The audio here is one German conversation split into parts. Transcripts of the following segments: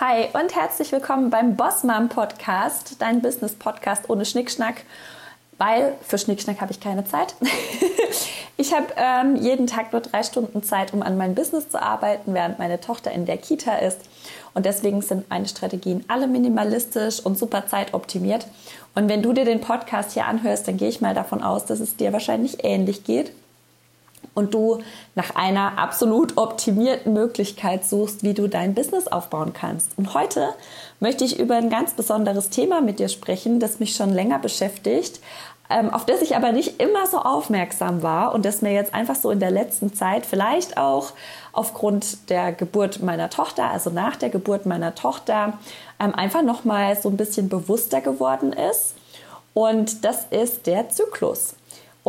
Hi und herzlich willkommen beim Bossmam Podcast, dein Business Podcast ohne Schnickschnack, weil für Schnickschnack habe ich keine Zeit. ich habe ähm, jeden Tag nur drei Stunden Zeit, um an meinem Business zu arbeiten, während meine Tochter in der Kita ist. Und deswegen sind meine Strategien alle minimalistisch und super zeitoptimiert. Und wenn du dir den Podcast hier anhörst, dann gehe ich mal davon aus, dass es dir wahrscheinlich ähnlich geht und du nach einer absolut optimierten Möglichkeit suchst, wie du dein Business aufbauen kannst. Und heute möchte ich über ein ganz besonderes Thema mit dir sprechen, das mich schon länger beschäftigt, ähm, auf das ich aber nicht immer so aufmerksam war und das mir jetzt einfach so in der letzten Zeit, vielleicht auch aufgrund der Geburt meiner Tochter, also nach der Geburt meiner Tochter, ähm, einfach nochmal so ein bisschen bewusster geworden ist. Und das ist der Zyklus.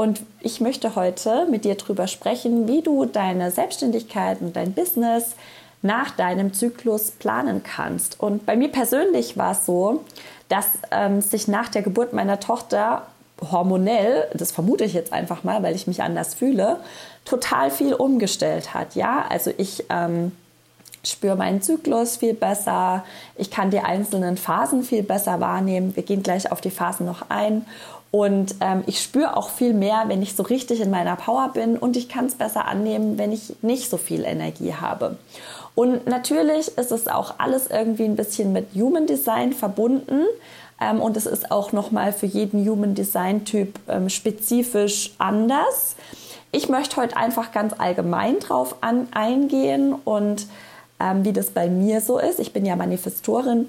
Und ich möchte heute mit dir darüber sprechen, wie du deine Selbstständigkeit und dein Business nach deinem Zyklus planen kannst. Und bei mir persönlich war es so, dass ähm, sich nach der Geburt meiner Tochter hormonell, das vermute ich jetzt einfach mal, weil ich mich anders fühle, total viel umgestellt hat. Ja, also ich ähm, spüre meinen Zyklus viel besser, ich kann die einzelnen Phasen viel besser wahrnehmen. Wir gehen gleich auf die Phasen noch ein. Und ähm, ich spüre auch viel mehr, wenn ich so richtig in meiner Power bin und ich kann es besser annehmen, wenn ich nicht so viel Energie habe. Und natürlich ist es auch alles irgendwie ein bisschen mit Human Design verbunden. Ähm, und es ist auch nochmal für jeden Human Design Typ ähm, spezifisch anders. Ich möchte heute einfach ganz allgemein drauf an, eingehen und ähm, wie das bei mir so ist. Ich bin ja Manifestorin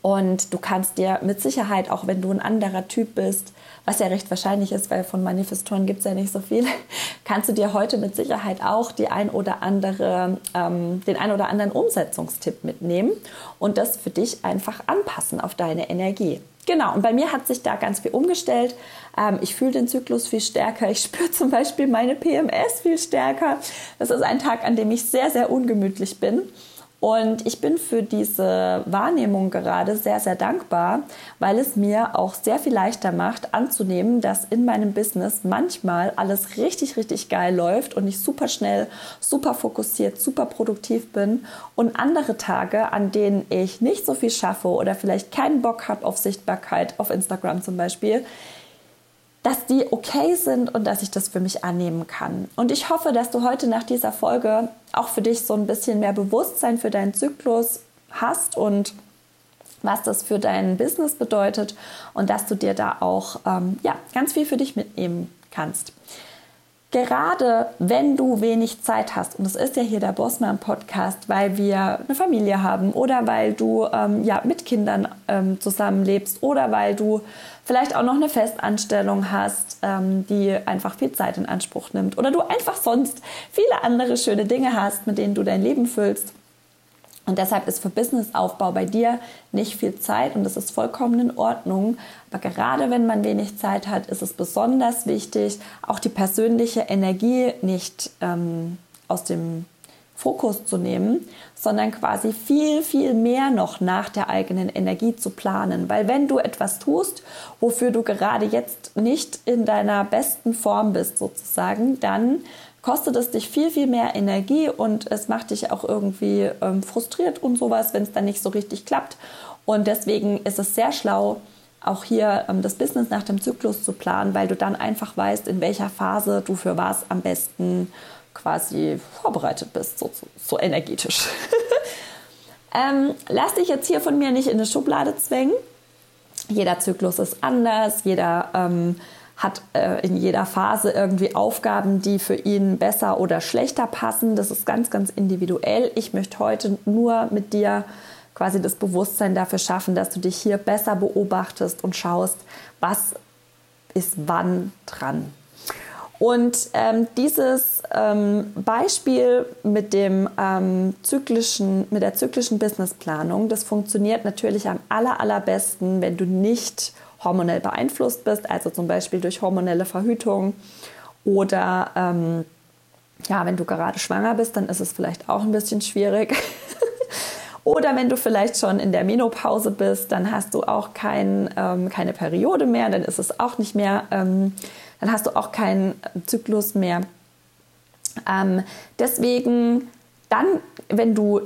und du kannst dir mit Sicherheit, auch wenn du ein anderer Typ bist, was ja recht wahrscheinlich ist, weil von Manifestoren gibt es ja nicht so viel, kannst du dir heute mit Sicherheit auch die ein oder andere, ähm, den ein oder anderen Umsetzungstipp mitnehmen und das für dich einfach anpassen auf deine Energie. Genau, und bei mir hat sich da ganz viel umgestellt. Ähm, ich fühle den Zyklus viel stärker. Ich spüre zum Beispiel meine PMS viel stärker. Das ist ein Tag, an dem ich sehr, sehr ungemütlich bin. Und ich bin für diese Wahrnehmung gerade sehr, sehr dankbar, weil es mir auch sehr viel leichter macht anzunehmen, dass in meinem Business manchmal alles richtig, richtig geil läuft und ich super schnell, super fokussiert, super produktiv bin und andere Tage, an denen ich nicht so viel schaffe oder vielleicht keinen Bock habe auf Sichtbarkeit, auf Instagram zum Beispiel, dass die okay sind und dass ich das für mich annehmen kann. Und ich hoffe, dass du heute nach dieser Folge auch für dich so ein bisschen mehr Bewusstsein für deinen Zyklus hast und was das für dein Business bedeutet und dass du dir da auch ähm, ja, ganz viel für dich mitnehmen kannst. Gerade wenn du wenig Zeit hast, und das ist ja hier der Bossmann Podcast, weil wir eine Familie haben oder weil du ähm, ja, mit Kindern ähm, zusammenlebst oder weil du vielleicht auch noch eine Festanstellung hast, ähm, die einfach viel Zeit in Anspruch nimmt oder du einfach sonst viele andere schöne Dinge hast, mit denen du dein Leben füllst. Und deshalb ist für Businessaufbau bei dir nicht viel Zeit und das ist vollkommen in Ordnung. Aber gerade wenn man wenig Zeit hat, ist es besonders wichtig, auch die persönliche Energie nicht ähm, aus dem Fokus zu nehmen, sondern quasi viel, viel mehr noch nach der eigenen Energie zu planen. Weil wenn du etwas tust, wofür du gerade jetzt nicht in deiner besten Form bist, sozusagen, dann kostet es dich viel, viel mehr Energie und es macht dich auch irgendwie ähm, frustriert und sowas, wenn es dann nicht so richtig klappt. Und deswegen ist es sehr schlau, auch hier ähm, das Business nach dem Zyklus zu planen, weil du dann einfach weißt, in welcher Phase du für was am besten quasi vorbereitet bist, so, so, so energetisch. ähm, lass dich jetzt hier von mir nicht in eine Schublade zwängen. Jeder Zyklus ist anders, jeder ähm, hat äh, in jeder Phase irgendwie Aufgaben, die für ihn besser oder schlechter passen. Das ist ganz, ganz individuell. Ich möchte heute nur mit dir quasi das Bewusstsein dafür schaffen, dass du dich hier besser beobachtest und schaust, was ist wann dran. Und ähm, dieses ähm, Beispiel mit, dem, ähm, zyklischen, mit der zyklischen Businessplanung, das funktioniert natürlich am aller, allerbesten, wenn du nicht hormonell beeinflusst bist, also zum Beispiel durch hormonelle Verhütung oder ähm, ja, wenn du gerade schwanger bist, dann ist es vielleicht auch ein bisschen schwierig. Oder wenn du vielleicht schon in der Menopause bist, dann hast du auch kein, ähm, keine Periode mehr, dann ist es auch nicht mehr ähm, dann hast du auch keinen Zyklus mehr. Ähm, deswegen dann, wenn du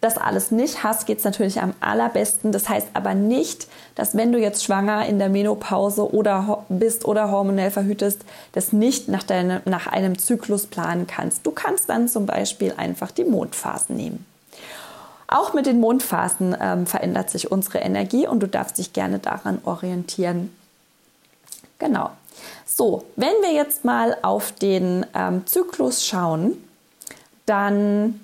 das alles nicht hast, geht es natürlich am allerbesten. Das heißt aber nicht, dass wenn du jetzt schwanger in der Menopause oder bist oder hormonell verhütest, das nicht nach, deine, nach einem Zyklus planen kannst. Du kannst dann zum Beispiel einfach die Mondphasen nehmen. Auch mit den Mondphasen ähm, verändert sich unsere Energie und du darfst dich gerne daran orientieren. Genau. So, wenn wir jetzt mal auf den ähm, Zyklus schauen, dann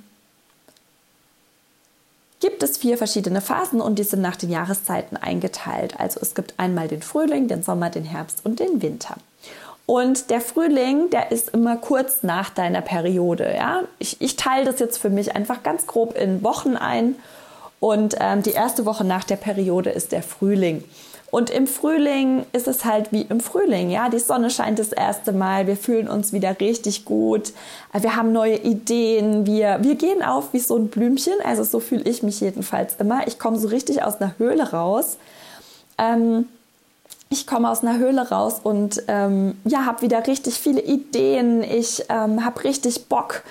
gibt es vier verschiedene Phasen und die sind nach den Jahreszeiten eingeteilt. Also es gibt einmal den Frühling, den Sommer, den Herbst und den Winter. Und der Frühling, der ist immer kurz nach deiner Periode. Ja? Ich, ich teile das jetzt für mich einfach ganz grob in Wochen ein. Und ähm, die erste Woche nach der Periode ist der Frühling. Und im Frühling ist es halt wie im Frühling, ja. Die Sonne scheint das erste Mal, wir fühlen uns wieder richtig gut, wir haben neue Ideen, wir, wir gehen auf wie so ein Blümchen, also so fühle ich mich jedenfalls immer. Ich komme so richtig aus einer Höhle raus. Ähm, ich komme aus einer Höhle raus und ähm, ja, habe wieder richtig viele Ideen. Ich ähm, habe richtig Bock,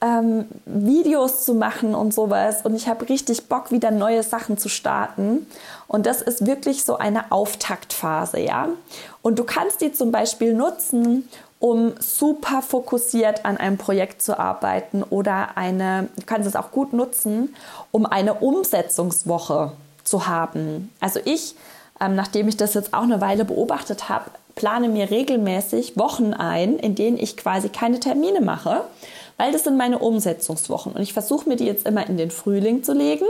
ähm, Videos zu machen und sowas. Und ich habe richtig Bock, wieder neue Sachen zu starten. Und das ist wirklich so eine Auftaktphase, ja. Und du kannst die zum Beispiel nutzen, um super fokussiert an einem Projekt zu arbeiten oder eine, du kannst es auch gut nutzen, um eine Umsetzungswoche zu haben. Also ich, ähm, nachdem ich das jetzt auch eine Weile beobachtet habe, plane mir regelmäßig Wochen ein, in denen ich quasi keine Termine mache, weil das sind meine Umsetzungswochen. Und ich versuche mir die jetzt immer in den Frühling zu legen,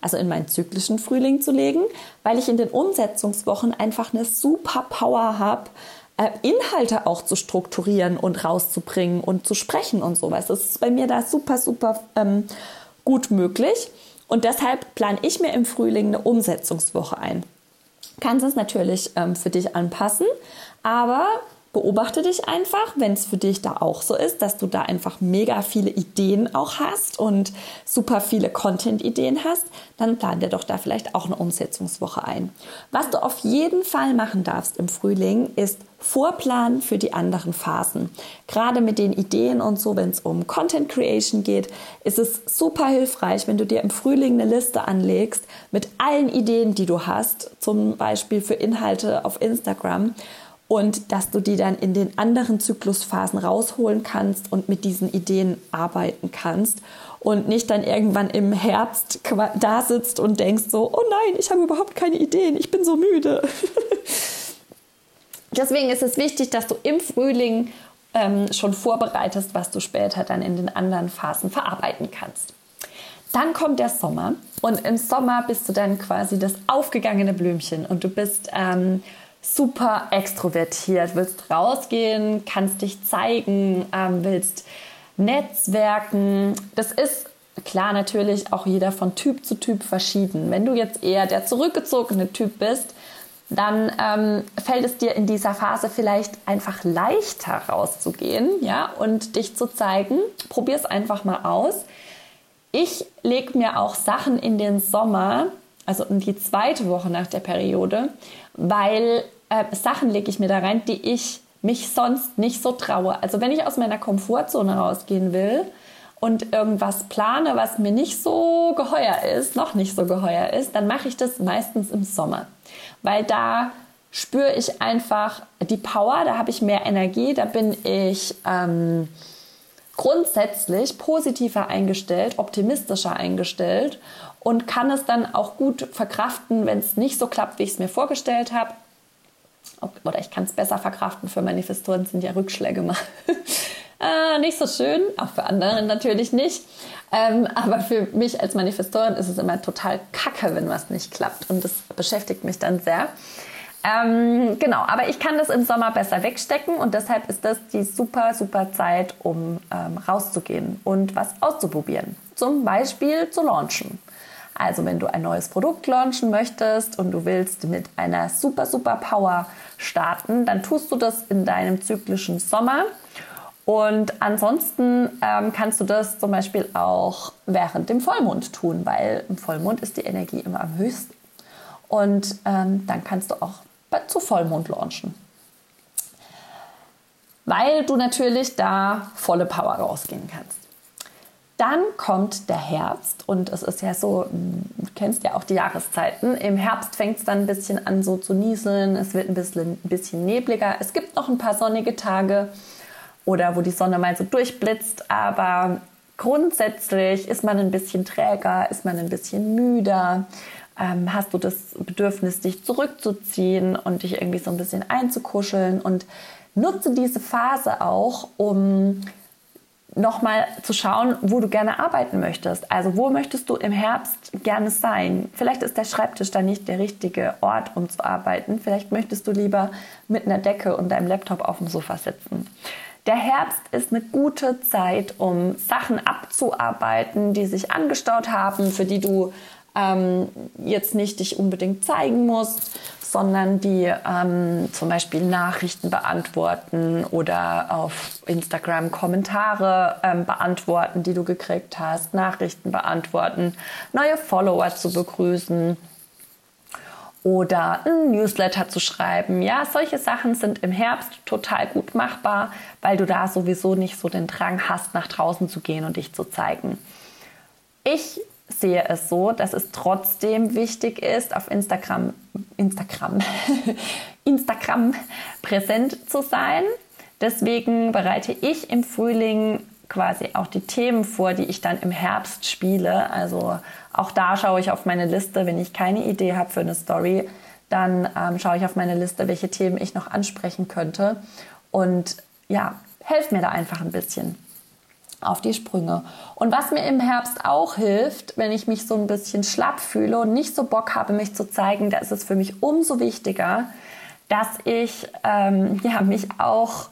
also in meinen zyklischen Frühling zu legen, weil ich in den Umsetzungswochen einfach eine super Power habe, äh, Inhalte auch zu strukturieren und rauszubringen und zu sprechen und sowas. Das ist bei mir da super, super ähm, gut möglich. Und deshalb plane ich mir im Frühling eine Umsetzungswoche ein. Kannst es natürlich ähm, für dich anpassen, aber beobachte dich einfach, wenn es für dich da auch so ist, dass du da einfach mega viele Ideen auch hast und super viele Content-Ideen hast, dann plan dir doch da vielleicht auch eine Umsetzungswoche ein. Was du auf jeden Fall machen darfst im Frühling, ist Vorplanen für die anderen Phasen. Gerade mit den Ideen und so, wenn es um Content Creation geht, ist es super hilfreich, wenn du dir im Frühling eine Liste anlegst mit allen Ideen, die du hast, zum Beispiel für Inhalte auf Instagram und dass du die dann in den anderen Zyklusphasen rausholen kannst und mit diesen Ideen arbeiten kannst und nicht dann irgendwann im Herbst da sitzt und denkst so, oh nein, ich habe überhaupt keine Ideen, ich bin so müde. Deswegen ist es wichtig, dass du im Frühling ähm, schon vorbereitest, was du später dann in den anderen Phasen verarbeiten kannst. Dann kommt der Sommer und im Sommer bist du dann quasi das aufgegangene Blümchen und du bist ähm, super extrovertiert, willst rausgehen, kannst dich zeigen, ähm, willst Netzwerken. Das ist klar natürlich auch jeder von Typ zu Typ verschieden. Wenn du jetzt eher der zurückgezogene Typ bist, dann ähm, fällt es dir in dieser Phase vielleicht einfach leichter rauszugehen, ja, und dich zu zeigen. Probier es einfach mal aus. Ich lege mir auch Sachen in den Sommer, also in die zweite Woche nach der Periode, weil äh, Sachen lege ich mir da rein, die ich mich sonst nicht so traue. Also wenn ich aus meiner Komfortzone rausgehen will und irgendwas plane, was mir nicht so geheuer ist, noch nicht so geheuer ist, dann mache ich das meistens im Sommer, weil da spüre ich einfach die Power, da habe ich mehr Energie, da bin ich ähm, grundsätzlich positiver eingestellt, optimistischer eingestellt und kann es dann auch gut verkraften, wenn es nicht so klappt, wie ich es mir vorgestellt habe oder ich kann es besser verkraften. Für Manifestoren sind ja Rückschläge mal äh, nicht so schön, auch für andere natürlich nicht. Ähm, aber für mich als Manifestorin ist es immer total kacke, wenn was nicht klappt. Und das beschäftigt mich dann sehr. Ähm, genau, aber ich kann das im Sommer besser wegstecken und deshalb ist das die super, super Zeit, um ähm, rauszugehen und was auszuprobieren. Zum Beispiel zu launchen. Also wenn du ein neues Produkt launchen möchtest und du willst mit einer super, super Power starten, dann tust du das in deinem zyklischen Sommer. Und ansonsten ähm, kannst du das zum Beispiel auch während dem Vollmond tun, weil im Vollmond ist die Energie immer am höchsten. Und ähm, dann kannst du auch zu Vollmond launchen. Weil du natürlich da volle Power rausgehen kannst. Dann kommt der Herbst und es ist ja so, du kennst ja auch die Jahreszeiten. Im Herbst fängt es dann ein bisschen an so zu nieseln, es wird ein bisschen, ein bisschen nebliger. Es gibt noch ein paar sonnige Tage oder wo die Sonne mal so durchblitzt, aber grundsätzlich ist man ein bisschen träger, ist man ein bisschen müder. Ähm, hast du das Bedürfnis, dich zurückzuziehen und dich irgendwie so ein bisschen einzukuscheln und nutze diese Phase auch, um nochmal zu schauen, wo du gerne arbeiten möchtest. Also wo möchtest du im Herbst gerne sein? Vielleicht ist der Schreibtisch da nicht der richtige Ort, um zu arbeiten. Vielleicht möchtest du lieber mit einer Decke und deinem Laptop auf dem Sofa sitzen. Der Herbst ist eine gute Zeit, um Sachen abzuarbeiten, die sich angestaut haben, für die du ähm, jetzt nicht dich unbedingt zeigen musst, sondern die ähm, zum Beispiel Nachrichten beantworten oder auf Instagram Kommentare ähm, beantworten, die du gekriegt hast, Nachrichten beantworten, neue Follower zu begrüßen oder ein Newsletter zu schreiben. Ja, solche Sachen sind im Herbst total gut machbar, weil du da sowieso nicht so den Drang hast, nach draußen zu gehen und dich zu zeigen. Ich sehe es so, dass es trotzdem wichtig ist, auf Instagram, Instagram, Instagram präsent zu sein. Deswegen bereite ich im Frühling quasi auch die Themen vor, die ich dann im Herbst spiele. Also auch da schaue ich auf meine Liste, wenn ich keine Idee habe für eine Story, dann ähm, schaue ich auf meine Liste, welche Themen ich noch ansprechen könnte. Und ja, helft mir da einfach ein bisschen auf die Sprünge. Und was mir im Herbst auch hilft, wenn ich mich so ein bisschen schlapp fühle und nicht so Bock habe, mich zu zeigen, da ist es für mich umso wichtiger, dass ich ähm, ja, mich auch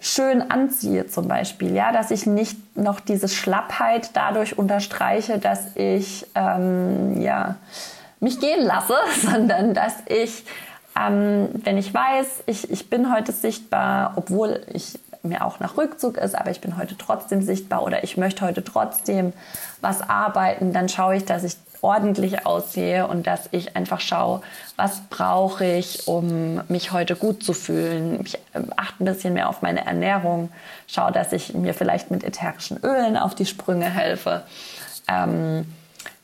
schön anziehe zum Beispiel, ja, dass ich nicht noch diese Schlappheit dadurch unterstreiche, dass ich ähm, ja, mich gehen lasse, sondern dass ich, ähm, wenn ich weiß, ich, ich bin heute sichtbar, obwohl ich mir auch nach Rückzug ist, aber ich bin heute trotzdem sichtbar oder ich möchte heute trotzdem was arbeiten, dann schaue ich, dass ich ordentlich aussehe und dass ich einfach schaue, was brauche ich, um mich heute gut zu fühlen. Ich ähm, achte ein bisschen mehr auf meine Ernährung, schaue, dass ich mir vielleicht mit ätherischen Ölen auf die Sprünge helfe. Ähm,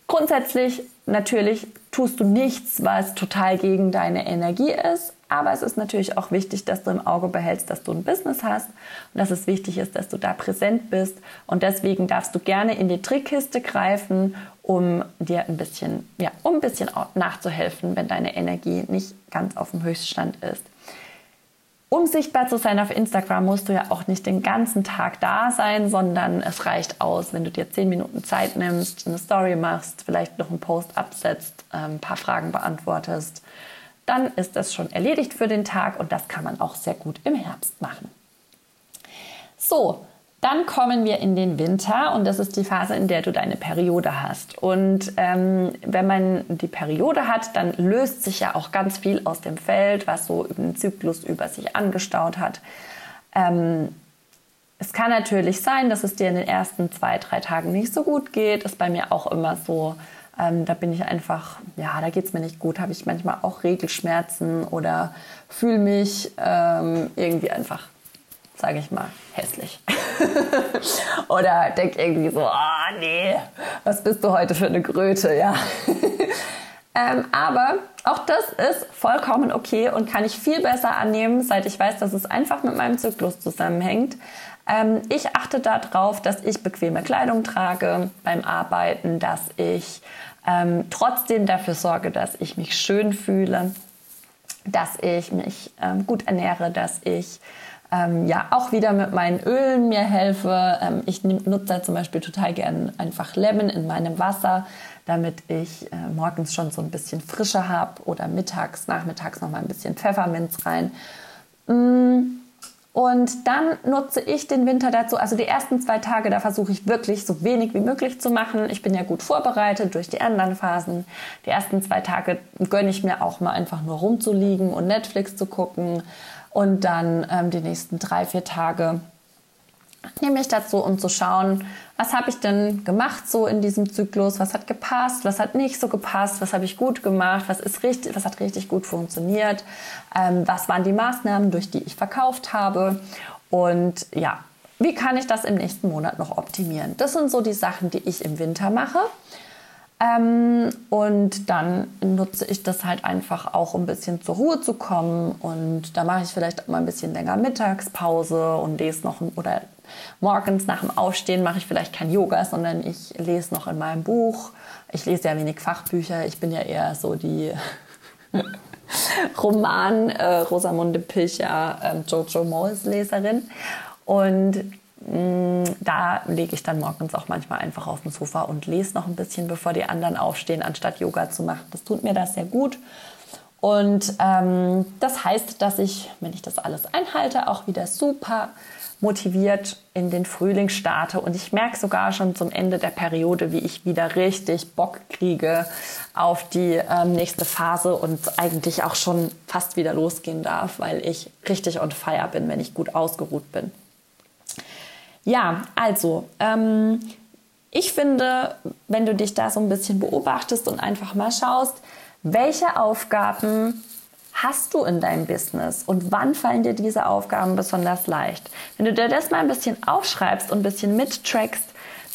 grundsätzlich natürlich tust du nichts, was total gegen deine Energie ist. Aber es ist natürlich auch wichtig, dass du im Auge behältst, dass du ein Business hast und dass es wichtig ist, dass du da präsent bist. Und deswegen darfst du gerne in die Trickkiste greifen, um dir ein bisschen, ja, um ein bisschen nachzuhelfen, wenn deine Energie nicht ganz auf dem Höchststand ist. Um sichtbar zu sein auf Instagram, musst du ja auch nicht den ganzen Tag da sein, sondern es reicht aus, wenn du dir zehn Minuten Zeit nimmst, eine Story machst, vielleicht noch einen Post absetzt, ähm, ein paar Fragen beantwortest dann ist das schon erledigt für den Tag und das kann man auch sehr gut im Herbst machen. So, dann kommen wir in den Winter und das ist die Phase, in der du deine Periode hast. Und ähm, wenn man die Periode hat, dann löst sich ja auch ganz viel aus dem Feld, was so den Zyklus über sich angestaut hat. Ähm, es kann natürlich sein, dass es dir in den ersten zwei, drei Tagen nicht so gut geht. Ist bei mir auch immer so. Ähm, da bin ich einfach, ja, da geht es mir nicht gut, habe ich manchmal auch Regelschmerzen oder fühle mich ähm, irgendwie einfach, sage ich mal, hässlich. oder denke irgendwie so, ah oh, nee, was bist du heute für eine Gröte, ja. ähm, aber auch das ist vollkommen okay und kann ich viel besser annehmen, seit ich weiß, dass es einfach mit meinem Zyklus zusammenhängt. Ähm, ich achte darauf, dass ich bequeme Kleidung trage beim Arbeiten, dass ich ähm, trotzdem dafür sorge, dass ich mich schön fühle, dass ich mich ähm, gut ernähre, dass ich ähm, ja auch wieder mit meinen Ölen mir helfe. Ähm, ich nutze zum Beispiel total gern einfach Lemon in meinem Wasser, damit ich äh, morgens schon so ein bisschen Frische habe oder mittags, nachmittags noch mal ein bisschen Pfefferminz rein. Mm und dann nutze ich den Winter dazu, also die ersten zwei Tage, da versuche ich wirklich so wenig wie möglich zu machen. Ich bin ja gut vorbereitet durch die anderen Phasen. Die ersten zwei Tage gönne ich mir auch mal einfach nur rumzuliegen und Netflix zu gucken. Und dann ähm, die nächsten drei, vier Tage nehme ich dazu, um zu schauen, was habe ich denn gemacht so in diesem Zyklus, was hat gepasst, was hat nicht so gepasst, was habe ich gut gemacht, was ist richtig, was hat richtig gut funktioniert, ähm, was waren die Maßnahmen, durch die ich verkauft habe? Und ja, wie kann ich das im nächsten Monat noch optimieren? Das sind so die Sachen, die ich im Winter mache. Ähm, und dann nutze ich das halt einfach auch, um ein bisschen zur Ruhe zu kommen. Und da mache ich vielleicht mal ein bisschen länger Mittagspause und lese noch oder morgens nach dem Aufstehen mache ich vielleicht kein Yoga, sondern ich lese noch in meinem Buch. Ich lese ja wenig Fachbücher. Ich bin ja eher so die Roman äh, Rosamunde Pilcher, äh, Jojo Moles Leserin. Und da lege ich dann morgens auch manchmal einfach auf dem Sofa und lese noch ein bisschen, bevor die anderen aufstehen, anstatt Yoga zu machen. Das tut mir das sehr gut. Und ähm, das heißt, dass ich, wenn ich das alles einhalte, auch wieder super motiviert in den Frühling starte. Und ich merke sogar schon zum Ende der Periode, wie ich wieder richtig Bock kriege auf die ähm, nächste Phase und eigentlich auch schon fast wieder losgehen darf, weil ich richtig on fire bin, wenn ich gut ausgeruht bin. Ja, also, ähm, ich finde, wenn du dich da so ein bisschen beobachtest und einfach mal schaust, welche Aufgaben hast du in deinem Business und wann fallen dir diese Aufgaben besonders leicht? Wenn du dir das mal ein bisschen aufschreibst und ein bisschen mittrackst,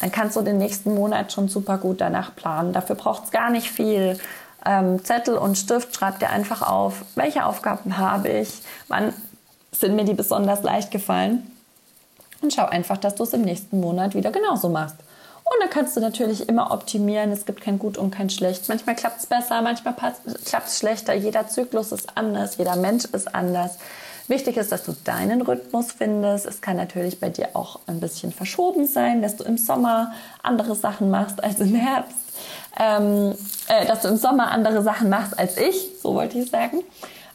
dann kannst du den nächsten Monat schon super gut danach planen. Dafür braucht es gar nicht viel. Ähm, Zettel und Stift, schreib dir einfach auf, welche Aufgaben habe ich, wann sind mir die besonders leicht gefallen und schau einfach, dass du es im nächsten Monat wieder genauso machst. Und dann kannst du natürlich immer optimieren. Es gibt kein Gut und kein Schlecht. Manchmal klappt es besser, manchmal klappt es schlechter. Jeder Zyklus ist anders, jeder Mensch ist anders. Wichtig ist, dass du deinen Rhythmus findest. Es kann natürlich bei dir auch ein bisschen verschoben sein, dass du im Sommer andere Sachen machst als im Herbst. Ähm, äh, dass du im Sommer andere Sachen machst als ich, so wollte ich sagen.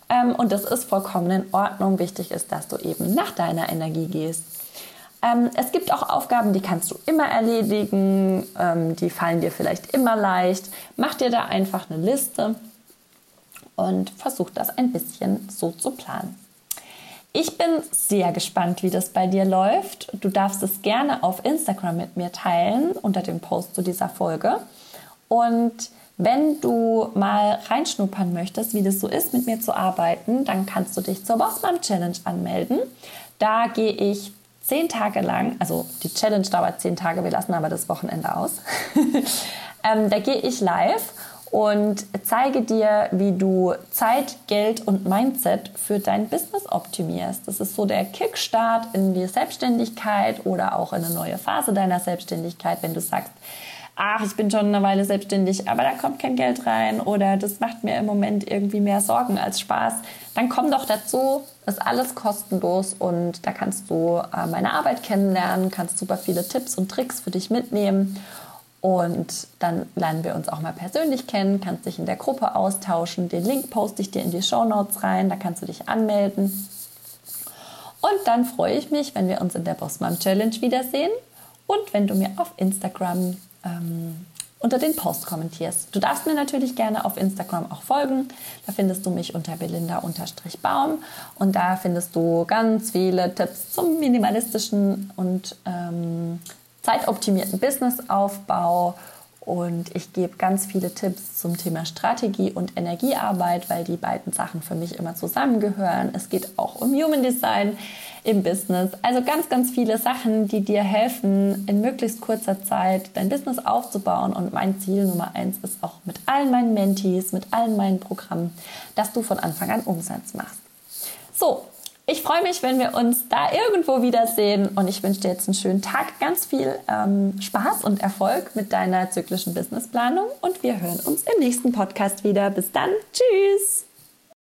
Ähm, und das ist vollkommen in Ordnung. Wichtig ist, dass du eben nach deiner Energie gehst. Ähm, es gibt auch Aufgaben, die kannst du immer erledigen, ähm, die fallen dir vielleicht immer leicht. Mach dir da einfach eine Liste und versuch das ein bisschen so zu planen. Ich bin sehr gespannt, wie das bei dir läuft. Du darfst es gerne auf Instagram mit mir teilen unter dem Post zu dieser Folge. Und wenn du mal reinschnuppern möchtest, wie das so ist, mit mir zu arbeiten, dann kannst du dich zur Bossmann Challenge anmelden. Da gehe ich zehn Tage lang, also die Challenge dauert zehn Tage, wir lassen aber das Wochenende aus. ähm, da gehe ich live und zeige dir, wie du Zeit, Geld und Mindset für dein Business optimierst. Das ist so der Kickstart in die Selbstständigkeit oder auch in eine neue Phase deiner Selbstständigkeit, wenn du sagst, ach, ich bin schon eine Weile selbstständig, aber da kommt kein Geld rein oder das macht mir im Moment irgendwie mehr Sorgen als Spaß, dann komm doch dazu, ist alles kostenlos und da kannst du äh, meine Arbeit kennenlernen, kannst super viele Tipps und Tricks für dich mitnehmen und dann lernen wir uns auch mal persönlich kennen, kannst dich in der Gruppe austauschen. Den Link poste ich dir in die Show Notes rein, da kannst du dich anmelden. Und dann freue ich mich, wenn wir uns in der Bossmom Challenge wiedersehen und wenn du mir auf Instagram ähm, unter den Post kommentierst. Du darfst mir natürlich gerne auf Instagram auch folgen. Da findest du mich unter belinda-baum und da findest du ganz viele Tipps zum minimalistischen und ähm, zeitoptimierten Businessaufbau und ich gebe ganz viele Tipps zum Thema Strategie und Energiearbeit, weil die beiden Sachen für mich immer zusammengehören. Es geht auch um Human Design im Business. Also ganz, ganz viele Sachen, die dir helfen, in möglichst kurzer Zeit dein Business aufzubauen. Und mein Ziel Nummer eins ist auch mit allen meinen Mentees, mit allen meinen Programmen, dass du von Anfang an Umsatz machst. So, ich freue mich, wenn wir uns da irgendwo wiedersehen und ich wünsche dir jetzt einen schönen Tag, ganz viel ähm, Spaß und Erfolg mit deiner zyklischen Businessplanung und wir hören uns im nächsten Podcast wieder. Bis dann, tschüss!